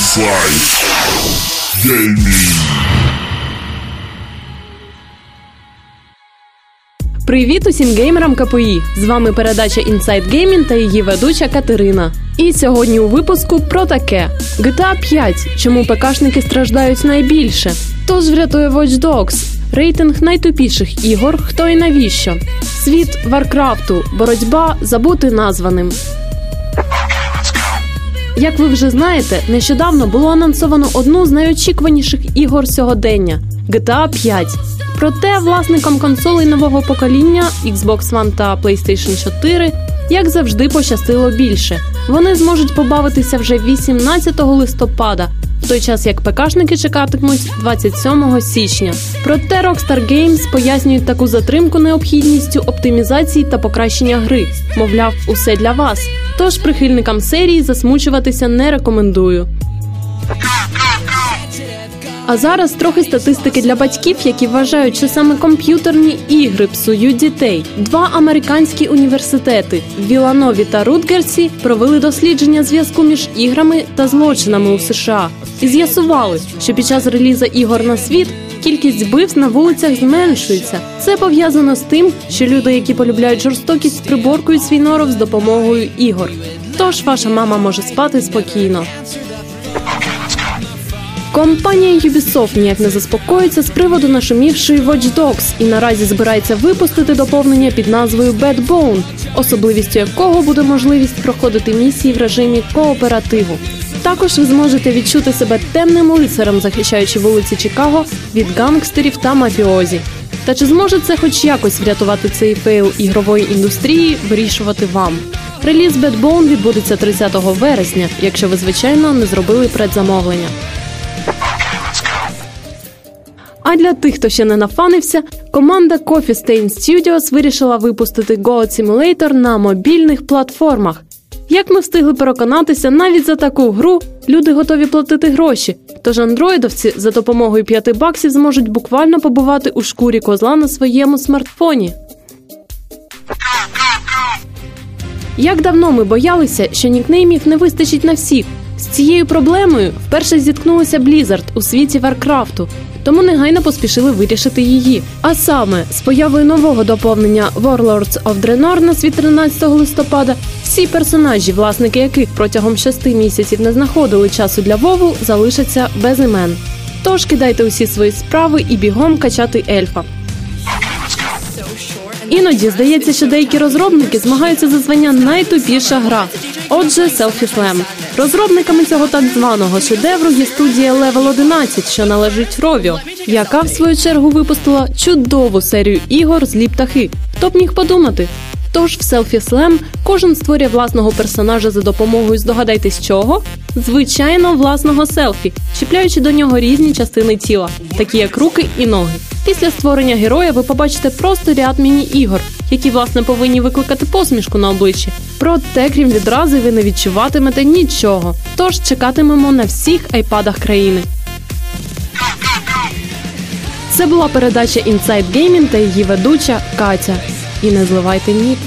Inside Gaming. Привіт усім геймерам КПІ! З вами передача Inside Gaming та її ведуча Катерина. І сьогодні у випуску про таке: GTA 5. Чому ПКшники страждають найбільше? Хто ж врятує Watch Dogs? Рейтинг найтупіших ігор, хто і навіщо? Світ Варкрафту, боротьба забути названим. Як ви вже знаєте, нещодавно було анонсовано одну з найочікуваніших ігор сьогодення GTA 5. Проте власникам консолей нового покоління Xbox One та PlayStation 4, як завжди, пощастило більше. Вони зможуть побавитися вже 18 листопада, той час як ПКшники чекатимуть 27 січня. Проте Rockstar Games пояснюють таку затримку необхідністю оптимізації та покращення гри. Мовляв, усе для вас. Тож прихильникам серії засмучуватися не рекомендую. А зараз трохи статистики для батьків, які вважають, що саме комп'ютерні ігри псують дітей. Два американські університети Віланові та Рутгерсі провели дослідження зв'язку між іграми та злочинами у США і з'ясували, що під час релізу ігор на світ кількість вбивств на вулицях зменшується. Це пов'язано з тим, що люди, які полюбляють жорстокість, приборкують свій норов з допомогою ігор. Тож ваша мама може спати спокійно. Компанія Ubisoft ніяк не заспокоїться з приводу нашумівшої Watch Dogs і наразі збирається випустити доповнення під назвою Bad Blood, особливістю якого буде можливість проходити місії в режимі кооперативу. Також ви зможете відчути себе темним лицарем, захищаючи вулиці Чикаго від гангстерів та мафіозі. Та чи зможе це хоч якось врятувати цей фейл ігрової індустрії, вирішувати вам? Реліз Bad Bone відбудеться 30 вересня, якщо ви звичайно не зробили предзамовлення. А для тих, хто ще не нафанився, команда Coffee Stain Studios вирішила випустити Goat Simulator на мобільних платформах. Як ми встигли переконатися, навіть за таку гру люди готові платити гроші. Тож андроїдовці за допомогою 5 баксів зможуть буквально побувати у шкурі козла на своєму смартфоні. Як давно ми боялися, що нікнеймів не вистачить на всіх. З цією проблемою вперше зіткнулися Blizzard у світі Варкрафту, тому негайно поспішили вирішити її. А саме з появою нового доповнення Warlords of Draenor на світ 13 листопада, всі персонажі, власники яких протягом шести місяців не знаходили часу для Вову, залишаться без імен. Тож кидайте усі свої справи і бігом качати ельфа. Іноді здається, що деякі розробники змагаються за звання найтупіша гра. Отже, Selfie Slam. Розробниками цього так званого шедевру є студія Level 11, що належить Rovio, яка в свою чергу випустила чудову серію ігор злі птахи. Хто б міг подумати? Тож в Selfie Slam кожен створює власного персонажа за допомогою здогадайтесь чого? Звичайно, власного селфі, чіпляючи до нього різні частини тіла, такі як руки і ноги. Після створення героя ви побачите просто ряд міні-ігор, які власне повинні викликати посмішку на обличчі. Проте, крім відрази, ви не відчуватимете нічого. Тож чекатимемо на всіх айпадах країни. Це була передача Inside Gaming та її ведуча Катя. І не зливайте ніт.